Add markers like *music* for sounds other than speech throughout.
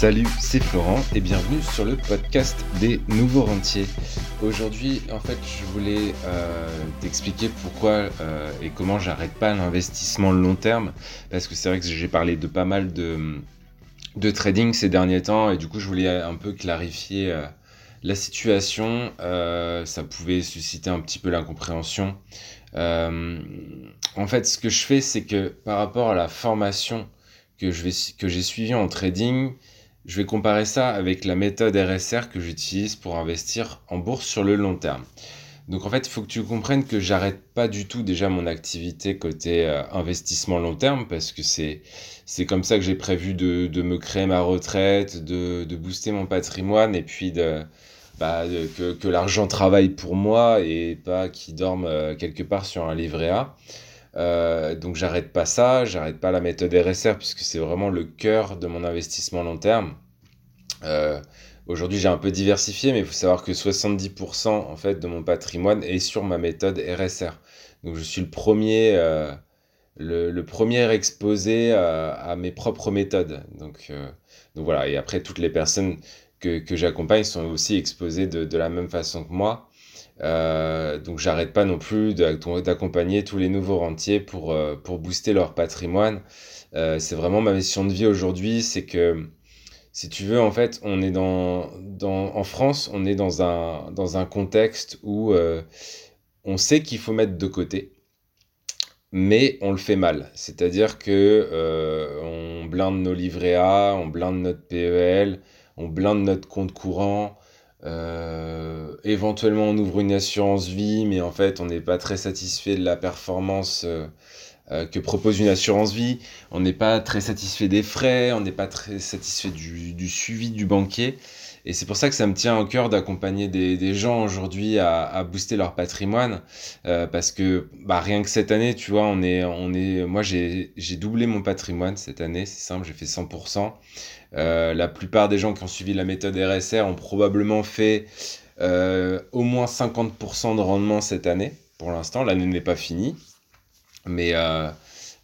Salut, c'est Florent et bienvenue sur le podcast des nouveaux rentiers. Aujourd'hui, en fait, je voulais euh, t'expliquer pourquoi euh, et comment j'arrête pas l'investissement long terme. Parce que c'est vrai que j'ai parlé de pas mal de, trading ces derniers temps et du coup, je voulais un peu clarifier euh, la situation. ça pouvait susciter un petit peu l'incompréhension. en fait, ce que je fais, c'est que par rapport à la formation que j'ai suivie en trading, je vais comparer ça avec la méthode RSR que j'utilise pour investir en bourse sur le long terme. Donc en fait, il faut que tu comprennes que j'arrête pas du tout déjà mon activité côté euh, investissement long terme parce que c'est comme ça que j'ai prévu de, de, me créer ma retraite, de, de booster mon patrimoine et puis de, bah, que, que l'argent travaille pour moi et pas qu'il dorme euh, quelque part sur un livret A. Euh, donc j'arrête pas ça, j'arrête pas la méthode RSR puisque c'est vraiment le cœur de mon investissement long terme. Euh, aujourd'hui j'ai un peu diversifié mais il faut savoir que 70% en fait de mon patrimoine est sur ma méthode RSR. Donc je suis le premier, euh, le, premier exposé à, mes propres méthodes. Donc, voilà, et après toutes les personnes que, j'accompagne sont aussi exposées de la même façon que moi. Euh, donc j'arrête pas non plus d'accompagner tous les nouveaux rentiers pour, euh, booster leur patrimoine. Euh, c'est vraiment ma mission de vie aujourd'hui, c'est que si tu veux, en fait, en France, on est dans un, dans un contexte où on sait qu'il faut mettre de côté, mais on le fait mal. C'est-à-dire que on blinde nos livrets A, on blinde notre PEL, on blinde notre compte courant, euh, éventuellement, on ouvre une assurance vie, mais en fait, on n'est pas très satisfait de la performance euh, euh, que propose une assurance vie. On n'est pas très satisfait des frais, on n'est pas très satisfait du, du, suivi du banquier. Et c'est pour ça que ça me tient au cœur d'accompagner des, gens aujourd'hui à, booster leur patrimoine. parce que bah, rien que cette année, tu vois, on est, on est, moi j'ai doublé mon patrimoine cette année, c'est simple, j'ai fait 100%. Euh, la plupart des gens qui ont suivi la méthode RSR ont probablement fait euh, au moins 50% de rendement cette année. Pour l'instant, l'année n'est pas finie, mais, euh,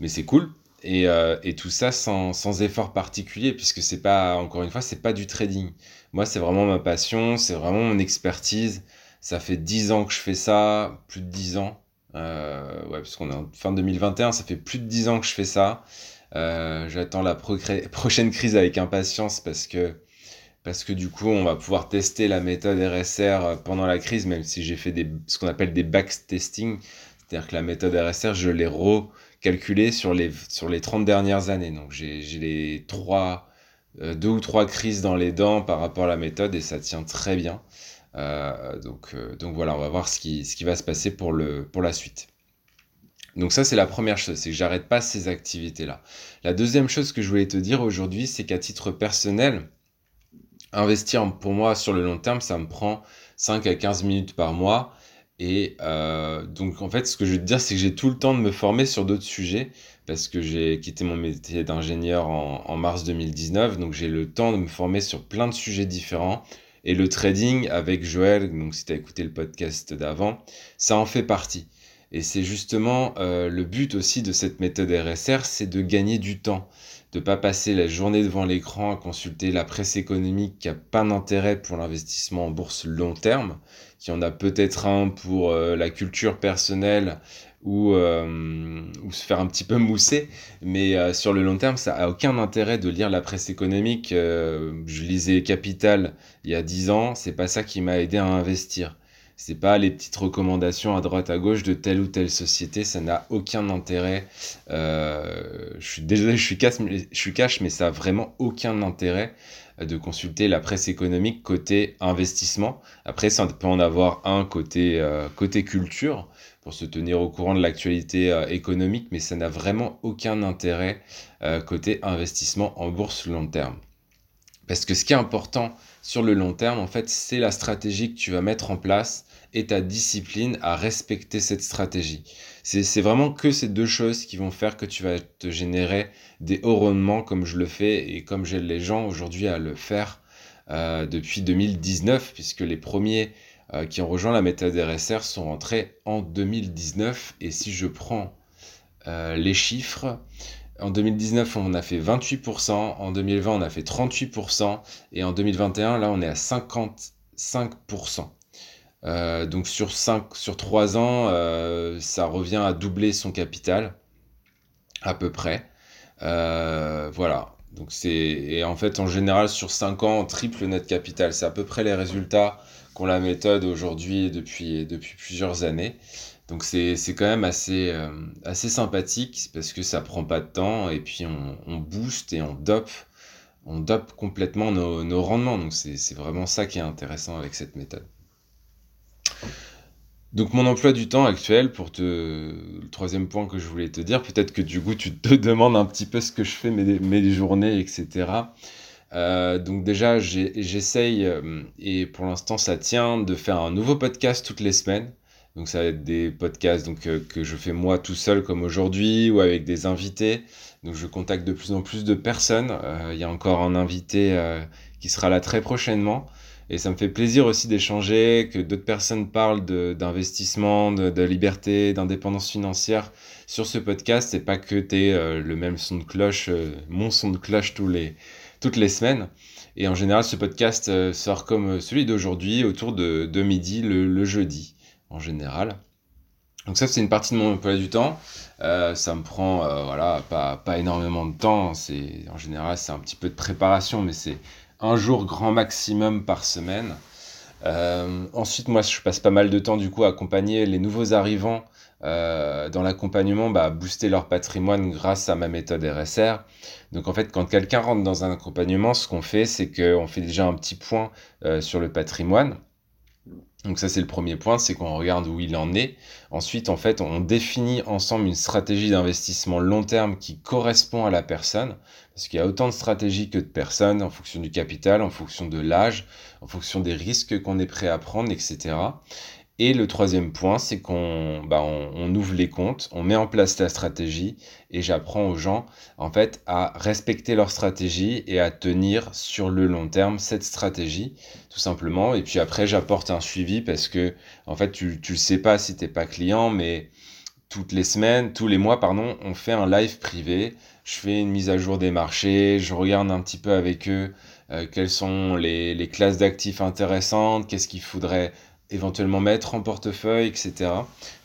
mais c'est cool. Et, et, tout ça sans, effort particulier, puisque c'est pas, encore une fois, c'est pas du trading. Moi, c'est vraiment ma passion, c'est vraiment mon expertise. Ça fait 10 ans que je fais ça, plus de 10 ans. Euh, ouais, parce qu'on est en fin 2021, ça fait plus de 10 ans que je fais ça. Euh, j'attends la *laughs* prochaine crise avec impatience parce que, parce que du coup, on va pouvoir tester la méthode RSR pendant la crise, même si j'ai fait ce qu'on appelle des backtesting. C'est-à-dire que la méthode RSR, je l'ai recalculée sur les, sur les 30 dernières années. Donc j'ai les trois, euh, deux ou trois crises dans les dents par rapport à la méthode et ça tient très bien. Euh, donc, donc voilà, on va voir ce qui, ce qui va se passer pour, le, pour la suite. Donc ça, c'est la première chose, c'est que j'arrête pas ces activités-là. La deuxième chose que je voulais te dire aujourd'hui, c'est qu'à titre personnel, investir pour moi sur le long terme, ça me prend 5 à 15 minutes par mois. Et euh, donc en fait, ce que je veux te dire, c'est que j'ai tout le temps de me former sur d'autres sujets parce que j'ai quitté mon métier d'ingénieur en, mars 2019, donc j'ai le temps de me former sur plein de sujets différents. Et le trading avec Joël, donc si tu as écouté le podcast d'avant, ça en fait partie. Et c'est justement euh, le but aussi de cette méthode RSR, c'est de gagner du temps, de pas passer la journée devant l'écran à consulter la presse économique qui a pas d'intérêt pour l'investissement en bourse long terme, qui en a peut-être un pour euh, la culture personnelle ou, euh, ou se faire un petit peu mousser, mais sur le long terme, ça a aucun intérêt de lire la presse économique. je lisais Capital il y a 10 ans, c'est pas ça qui m'a aidé à investir. C'est pas les petites recommandations à droite à gauche de telle ou telle société, ça n'a aucun intérêt. Euh, je suis désolé, je suis, cash, je suis cash, mais ça a vraiment aucun intérêt de consulter la presse économique côté investissement. Après, ça peut en avoir un côté, euh, culture pour se tenir au courant de l'actualité euh, économique, mais ça n'a vraiment aucun intérêt côté investissement en bourse long terme. Parce que ce qui est important sur le long terme, en fait, c'est la stratégie que tu vas mettre en place et ta discipline à respecter cette stratégie. C'est vraiment que ces deux choses qui vont faire que tu vas te générer des hauts rendements comme je le fais et comme j'aide les gens aujourd'hui à le faire euh, depuis 2019, puisque les premiers euh, qui ont rejoint la méthode RSR sont rentrés en 2019. Et si je prends euh, les chiffres, En 2019, on a fait 28%, en 2020, on a fait 38%, et en 2021, là, on est à 55%. Euh, donc sur 5, sur 3 ans, euh, ça revient à doubler son capital, à peu près. Euh, voilà. Donc c'est et en fait en général sur 5 ans on triple notre capital. C'est à peu près les résultats qu'ont la méthode aujourd'hui depuis depuis plusieurs années. Donc c'est quand même assez assez sympathique parce que ça prend pas de temps et puis on, booste et on dope on dope complètement nos, nos rendements. Donc c'est vraiment ça qui est intéressant avec cette méthode. Donc mon emploi du temps actuel, pour te... le troisième point que je voulais te dire, peut-être que du coup tu te *laughs* demandes un petit peu ce que je fais mes, mes journées, etc. Euh, donc déjà j'essaye, euh, et pour l'instant ça tient, de faire un nouveau podcast toutes les semaines. Donc ça va être des podcasts donc, euh, que je fais moi tout seul comme aujourd'hui ou avec des invités. Donc je contacte de plus en plus de personnes. Il y a encore un invité qui sera là très prochainement. Et ça me fait plaisir aussi d'échanger, que d'autres personnes parlent d'investissement, de, liberté, d'indépendance financière sur ce podcast et pas que tu euh, le même son de cloche, euh, mon son de cloche tous les, toutes les semaines. Et en général, ce podcast euh, sort comme celui d'aujourd'hui, autour de, de midi, le, jeudi, en général. Donc ça, c'est une partie de mon emploi du temps. ça me prend, voilà, pas, pas énormément de temps. En général, c'est un petit peu de préparation, mais c'est un jour grand maximum par semaine. Euh, ensuite, moi, je passe pas mal de temps du coup à accompagner les nouveaux arrivants euh, dans l'accompagnement, bah, booster leur patrimoine grâce à ma méthode RSR. Donc en fait, quand quelqu'un rentre dans un accompagnement, ce qu'on fait, c'est qu'on fait déjà un petit point euh, sur le patrimoine. Donc ça c'est le premier point, c'est qu'on regarde où il en est. Ensuite, en fait, on définit ensemble une stratégie d'investissement long terme qui correspond à la personne, parce qu'il y a autant de stratégies que de personnes en fonction du capital, en fonction de l'âge, en fonction des risques qu'on est prêt à prendre, etc. Et le troisième point, c'est qu'on bah, ouvre les comptes, on met en place la stratégie et j'apprends aux gens en fait à respecter leur stratégie et à tenir sur le long terme cette stratégie tout simplement. Et puis après, j'apporte un suivi parce que en fait, tu tu sais pas si t'es pas client, mais toutes les semaines, tous les mois, pardon, on fait un live privé. Je fais une mise à jour des marchés, je regarde un petit peu avec eux euh, quelles sont les, les classes d'actifs intéressantes, qu'est-ce qu'il faudrait éventuellement mettre en portefeuille, etc.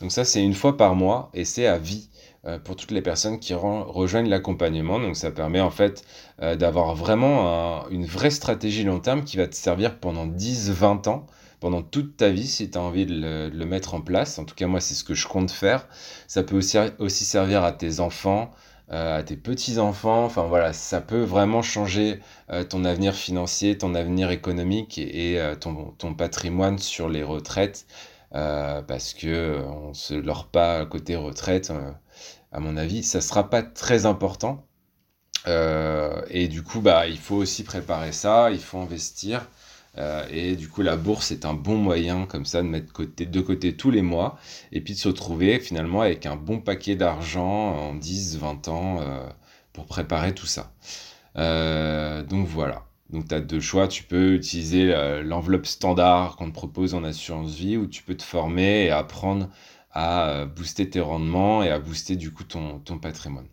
Donc ça, c'est une fois par mois et c'est à vie euh, pour toutes les personnes qui rejoignent l'accompagnement. Donc ça permet en fait euh, d'avoir vraiment une vraie stratégie long terme qui va te servir pendant 10-20 ans, pendant toute ta vie si tu as envie de le, mettre en place. En tout cas, moi, c'est ce que je compte faire. Ça peut aussi, servir à tes enfants, à tes petits-enfants. Enfin voilà, ça peut vraiment changer euh, ton avenir financier, ton avenir économique et, euh, ton, ton, patrimoine sur les retraites. parce que on se leurre pas côté retraite, à mon avis, ça sera pas très important. et du coup, bah, il faut aussi préparer ça, il faut investir. Euh, et du coup, la bourse est un bon moyen comme ça de mettre côté, de côté tous les mois et puis de se retrouver finalement avec un bon paquet d'argent en 10, 20 ans euh, pour préparer tout ça. Euh, donc voilà. Donc tu as deux choix. Tu peux utiliser l'enveloppe standard qu'on te propose en assurance vie ou tu peux te former et apprendre à booster tes rendements et à booster du coup ton, ton patrimoine.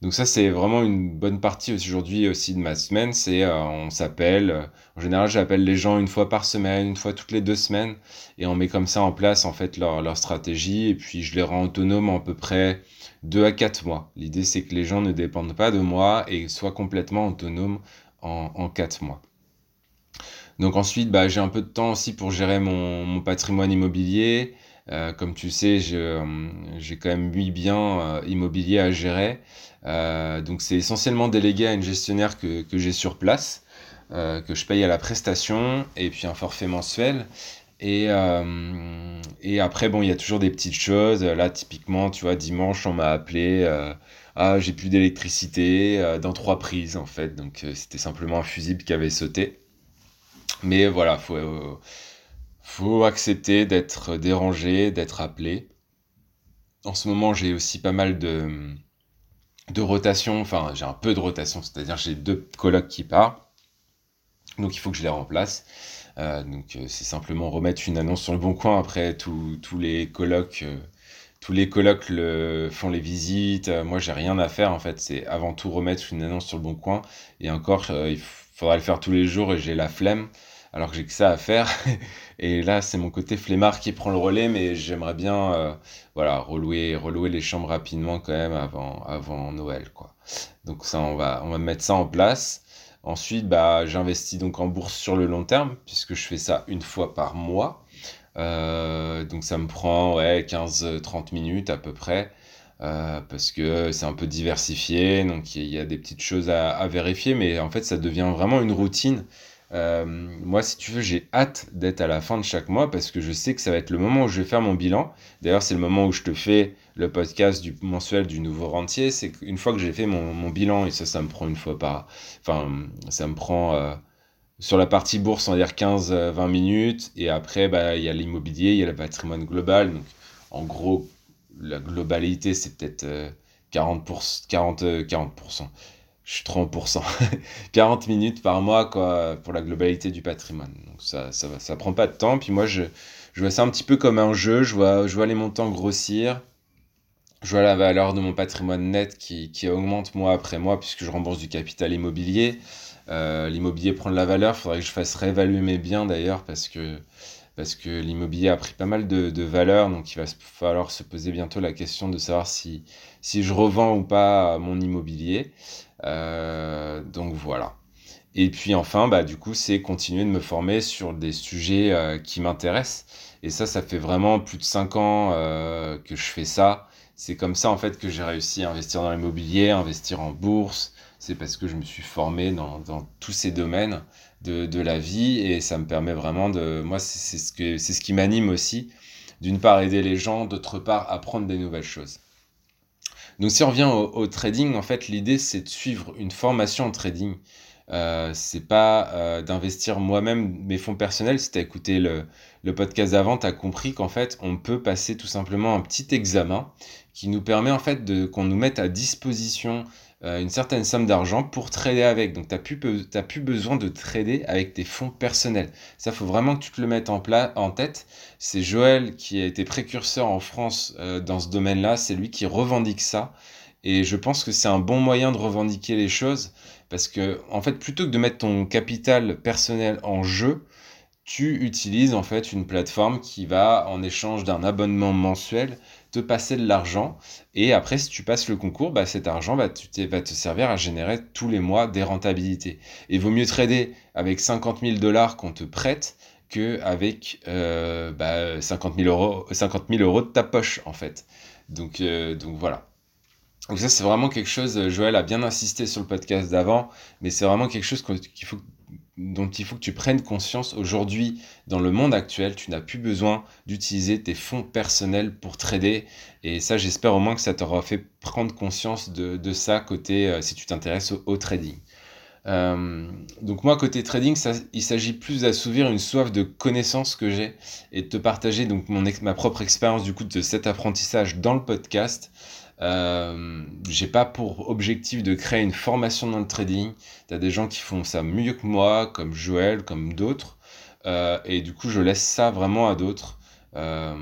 Donc ça, c'est vraiment une bonne partie aujourd'hui aussi de ma semaine. C'est euh, on s'appelle. Euh, en général, j'appelle les gens une fois par semaine, une fois toutes les deux semaines, et on met comme ça en place en fait leur, stratégie. Et puis je les rends autonomes en à peu près deux à quatre mois. L'idée, c'est que les gens ne dépendent pas de moi et soient complètement autonomes en, en quatre mois. Donc ensuite, bah, j'ai un peu de temps aussi pour gérer mon patrimoine immobilier. Euh, comme tu sais, euh, j'ai quand même 8 biens euh, immobiliers à gérer. donc c'est essentiellement délégué à une gestionnaire que, que j'ai sur place, que je paye à la prestation, et puis un forfait mensuel. Et, et après, bon, il y a toujours des petites choses. Là, typiquement, tu vois, dimanche, on m'a appelé. ah, j'ai plus d'électricité dans trois prises, en fait. Donc, c'était simplement un fusible qui avait sauté. Mais voilà, faut faut accepter d'être dérangé, d'être appelé. En ce moment, j'ai aussi pas mal de, de rotation, enfin j'ai un peu de rotation, c'est-à-dire j'ai deux colocs qui partent, donc il faut que je les remplace. Euh, donc euh, c'est simplement remettre une annonce sur le bon coin après tous les colocs euh, tous les colocs le, font les visites. moi, j'ai rien à faire en fait. C'est avant tout remettre une annonce sur le bon coin. Et encore, il faudra le faire tous les jours et j'ai la flemme alors que j'ai que ça à faire. *laughs* et là, c'est mon côté flemmard qui prend le relais, mais j'aimerais bien euh, voilà, relouer, relouer les chambres rapidement quand même avant, avant Noël. Quoi. Donc ça, on va, on va mettre ça en place. Ensuite, bah, j'investis donc en bourse sur le long terme, puisque je fais ça une fois par mois. Euh, donc ça me prend ouais, 15-30 minutes à peu près. Euh, parce que c'est un peu diversifié, donc il y, a des petites choses à, à, vérifier, mais en fait ça devient vraiment une routine euh, moi, si tu veux, j'ai hâte d'être à la fin de chaque mois parce que je sais que ça va être le moment où je vais faire mon bilan. D'ailleurs, c'est le moment où je te fais le podcast du mensuel du nouveau rentier. C'est qu'une fois que j'ai fait mon, bilan, et ça, ça me prend une fois par. Enfin, ça me prend. Euh, sur la partie bourse, on va dire 15-20 minutes. Et après, bah, il y a l'immobilier, il y a le patrimoine global. Donc, en gros, la globalité, c'est peut-être 40%, 40, 40% je suis 30%. 40 *laughs* minutes par mois quoi, pour la globalité du patrimoine. Donc ça, ça, ça prend pas de temps. Puis moi, je, je vois ça un petit peu comme un jeu. Je vois, je vois les montants grossir. Je vois la valeur de mon patrimoine net qui, qui augmente mois après mois puisque je rembourse du capital immobilier. Euh, l'immobilier prend de la valeur. Il faudrait que je fasse réévaluer mes biens d'ailleurs parce que, parce que l'immobilier a pris pas mal de, de valeur. Donc il va falloir se poser bientôt la question de savoir si, si je revends ou pas mon immobilier. Euh, donc voilà. Et puis enfin, bah, du coup, c'est continuer de me former sur des sujets euh, qui m'intéressent. Et ça, ça fait vraiment plus de 5 ans euh, que je fais ça. C'est comme ça, en fait, que j'ai réussi à investir dans l'immobilier, investir en bourse. C'est parce que je me suis formé dans, tous ces domaines de, la vie. Et ça me permet vraiment de... Moi, c'est ce, ce qui m'anime aussi. D'une part, aider les gens, d'autre part, apprendre des nouvelles choses. Donc si on revient au, trading, en fait, l'idée c'est de suivre une formation en trading. Euh, c'est pas euh, d'investir moi-même mes fonds personnels. Si tu as écouté le, le podcast d'avant, tu as compris qu'en fait, on peut passer tout simplement un petit examen qui nous permet en fait de qu'on nous mette à disposition une certaine somme d'argent pour trader avec. Donc, tu n'as plus, plus besoin de trader avec tes fonds personnels. Ça, faut vraiment que tu te le mettes en, en tête. C'est Joël qui a été précurseur en France euh, dans ce domaine-là. C'est lui qui revendique ça. Et je pense que c'est un bon moyen de revendiquer les choses parce que, en fait, plutôt que de mettre ton capital personnel en jeu, tu utilises en fait une plateforme qui va, en échange d'un abonnement mensuel, te passer de l'argent. Et après, si tu passes le concours, bah, cet argent va te, va te servir à générer tous les mois des rentabilités. Et vaut mieux trader avec 50 000 dollars qu'on te prête qu'avec euh, bah, 50, 000 euros, 50 000 euros de ta poche, en fait. Donc, euh, donc voilà. Donc ça, c'est vraiment quelque chose, Joël a bien insisté sur le podcast d'avant, mais c'est vraiment quelque chose qu'il faut dont il faut que tu prennes conscience aujourd'hui dans le monde actuel. Tu n'as plus besoin d'utiliser tes fonds personnels pour trader. Et ça, j'espère au moins que ça t'aura fait prendre conscience de, ça côté euh, si tu t'intéresses au, trading. Euh, donc moi, côté trading, il s'agit plus d'assouvir une soif de connaissances que j'ai et de te partager donc ma propre expérience du coup de cet apprentissage dans le podcast. Euh, j'ai pas pour objectif de créer une formation dans le trading. Tu as des gens qui font ça mieux que moi, comme Joël, comme d'autres. Euh, et du coup, je laisse ça vraiment à d'autres. Euh,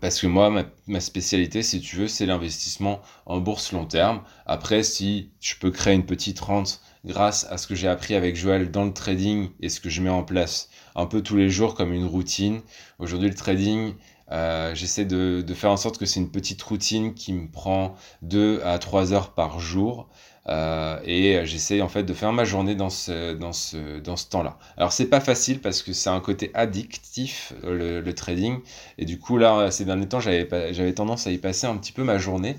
parce que moi, ma, ma, spécialité, si tu veux, c'est l'investissement en bourse long terme. Après, si je peux créer une petite rente grâce à ce que j'ai appris avec Joël dans le trading et ce que je mets en place un peu tous les jours comme une routine. Aujourd'hui, le trading, euh, j'essaie de, de, faire en sorte que c'est une petite routine qui me prend 2 à 3 heures par jour. Euh, et j'essaie en fait de faire ma journée dans ce, dans ce, dans ce temps-là. Alors c'est pas facile parce que c'est un côté addictif le, le, trading et du coup là ces derniers temps j'avais tendance à y passer un petit peu ma journée.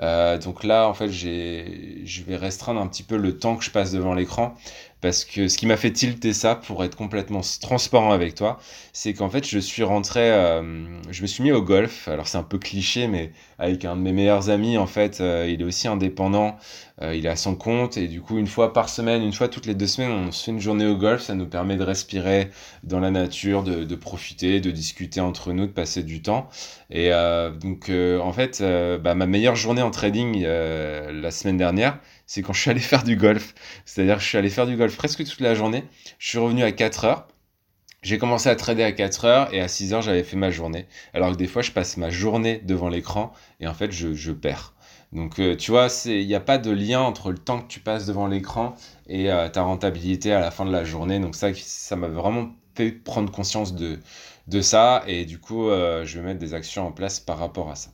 Euh, donc là en fait je vais restreindre un petit peu le temps que je passe devant l'écran parce que ce qui m'a fait tilter ça, pour être complètement transparent avec toi, c'est qu'en fait, je suis rentré, euh, je me suis mis au golf. Alors, c'est un peu cliché, mais avec un de mes meilleurs amis, en fait, euh, il est aussi indépendant, euh, il à son compte, et du coup, une fois par semaine, une fois toutes les deux semaines, on se fait une journée au golf. Ça nous permet de respirer dans la nature, de, profiter, de discuter entre nous, de passer du temps. Et donc, en fait, bah, ma meilleure journée en trading la semaine dernière, c'est quand je suis allé *laughs* faire du golf. C'est-à-dire que je suis allé faire du golf presque toute la journée. Je suis revenu à 4 heures. J'ai commencé à trader à 4 heures et à 6 heures, j'avais fait ma journée. Alors que des fois, je passe ma journée devant l'écran et en fait, je, perds. Donc, euh, tu vois, il n'y a pas de lien entre le temps que tu passes devant l'écran et euh, ta rentabilité à la fin de la journée. Donc, ça, ça m'a vraiment fait prendre conscience de, de ça. Et du coup, euh, je vais mettre des actions en place par rapport à ça.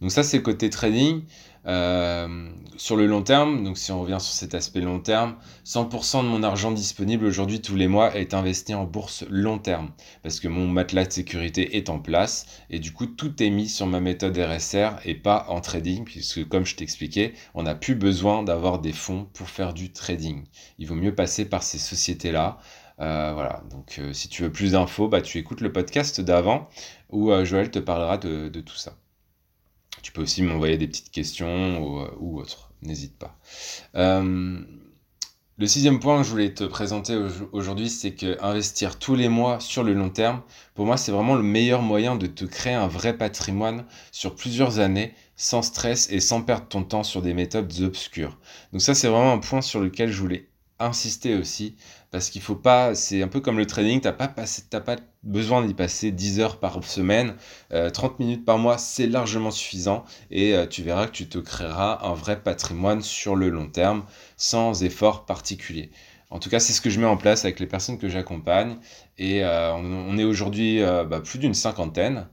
Donc, ça, c'est côté trading. Euh, sur le long terme, donc si on revient sur cet aspect long terme, 100% de mon argent disponible aujourd'hui tous les mois est investi en bourse long terme parce que mon matelas de sécurité est en place et du coup tout est mis sur ma méthode RSR et pas en trading puisque comme je t'expliquais, on n'a plus besoin d'avoir des fonds pour faire du trading. Il vaut mieux passer par ces sociétés-là. Euh, voilà, donc euh, si tu veux plus d'infos, bah, tu écoutes le podcast d'avant où Joël te parlera de tout ça. Tu peux aussi m'envoyer des petites questions ou, euh, autre, n'hésite pas. Euh, le sixième point que je voulais te présenter aujourd'hui, c'est que investir tous les mois sur le long terme, pour moi, c'est vraiment le meilleur moyen de te créer un vrai patrimoine sur plusieurs années, sans stress et sans perdre ton temps sur des méthodes obscures. Donc ça, c'est vraiment un point sur lequel je voulais insister aussi, parce qu'il faut pas, c'est un peu comme le trading, t'as pas, pas besoin d'y passer 10 heures par semaine, 30 euh, minutes par mois, c'est largement suffisant, et euh, tu verras que tu te créeras un vrai patrimoine sur le long terme, sans effort particulier. En tout cas, c'est ce que je mets en place avec les personnes que j'accompagne. Et euh, on, est aujourd'hui bah, plus d'une cinquantaine.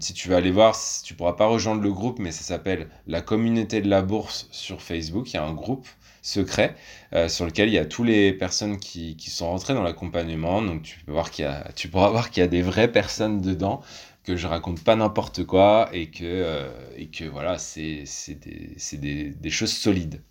si tu veux aller voir, tu pourras pas rejoindre le groupe, mais ça s'appelle la communauté de la bourse sur Facebook. Il y a un groupe secret euh, sur lequel il y a toutes les personnes qui, qui sont rentrées dans l'accompagnement. Donc tu peux voir qu'il y a, tu pourras voir qu'il y a des vraies personnes dedans que je raconte pas n'importe quoi et que, euh, et que voilà, c'est des, des, des choses solides.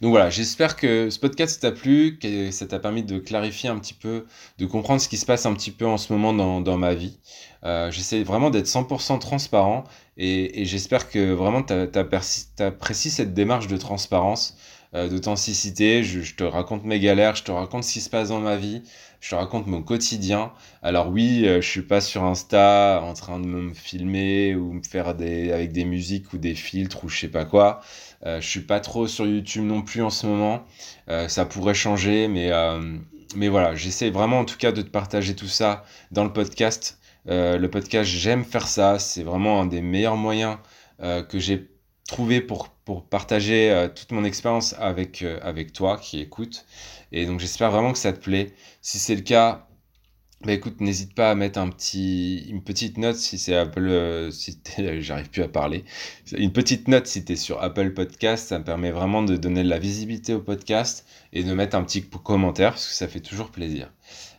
Donc voilà, j'espère que ce podcast t'a plu, que ça t'a permis de clarifier un petit peu, de comprendre ce qui se passe un petit peu en ce moment dans, dans ma vie. Euh, J'essaie vraiment d'être 100% transparent et, j'espère que vraiment tu apprécies cette démarche de transparence, euh, d'authenticité. Je, te raconte mes galères, je te raconte ce qui se passe dans ma vie, je te raconte mon quotidien. Alors oui, euh, je suis pas sur Insta en train de me filmer ou me faire des avec des musiques ou des filtres ou je sais pas quoi. Euh, je suis pas trop sur YouTube non plus en ce moment. Euh, ça pourrait changer, mais euh, mais voilà, j'essaie vraiment en tout cas de te partager tout ça dans le podcast. le podcast, j'aime faire ça. C'est vraiment un des meilleurs moyens que j'ai trouvé pour, pour partager toute mon expérience avec, avec toi qui écoute. Et donc j'espère vraiment que ça te plaît. Si c'est le cas, bah écoute, n'hésite pas à mettre un petit, une petite note si c'est Apple, euh, si *laughs* j'arrive plus à parler. Une petite note si tu es sur Apple Podcast, ça me permet vraiment de donner de la visibilité au podcast et de mettre un petit commentaire parce que ça fait toujours plaisir.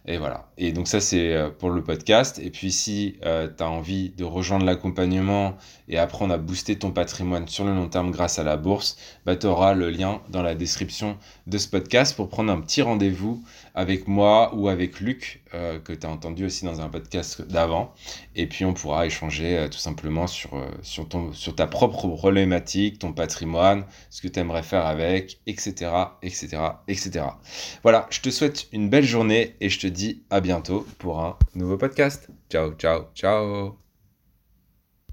Et voilà. Et donc ça, c'est euh, pour le podcast. Et puis si euh, tu as envie de rejoindre l'accompagnement et apprendre à booster ton patrimoine sur le long terme grâce à la bourse, bah, tu auras le lien dans la description de ce podcast pour prendre un petit rendez-vous avec moi ou avec Luc, euh, que tu as entendu aussi dans un podcast d'avant. Et puis on pourra échanger tout simplement sur, sur, ton, sur ta propre problématique, ton patrimoine, ce que tu aimerais faire avec, etc., etc., etc. Voilà, je te souhaite une belle journée et je te dis à bientôt pour un nouveau podcast. Ciao, ciao, ciao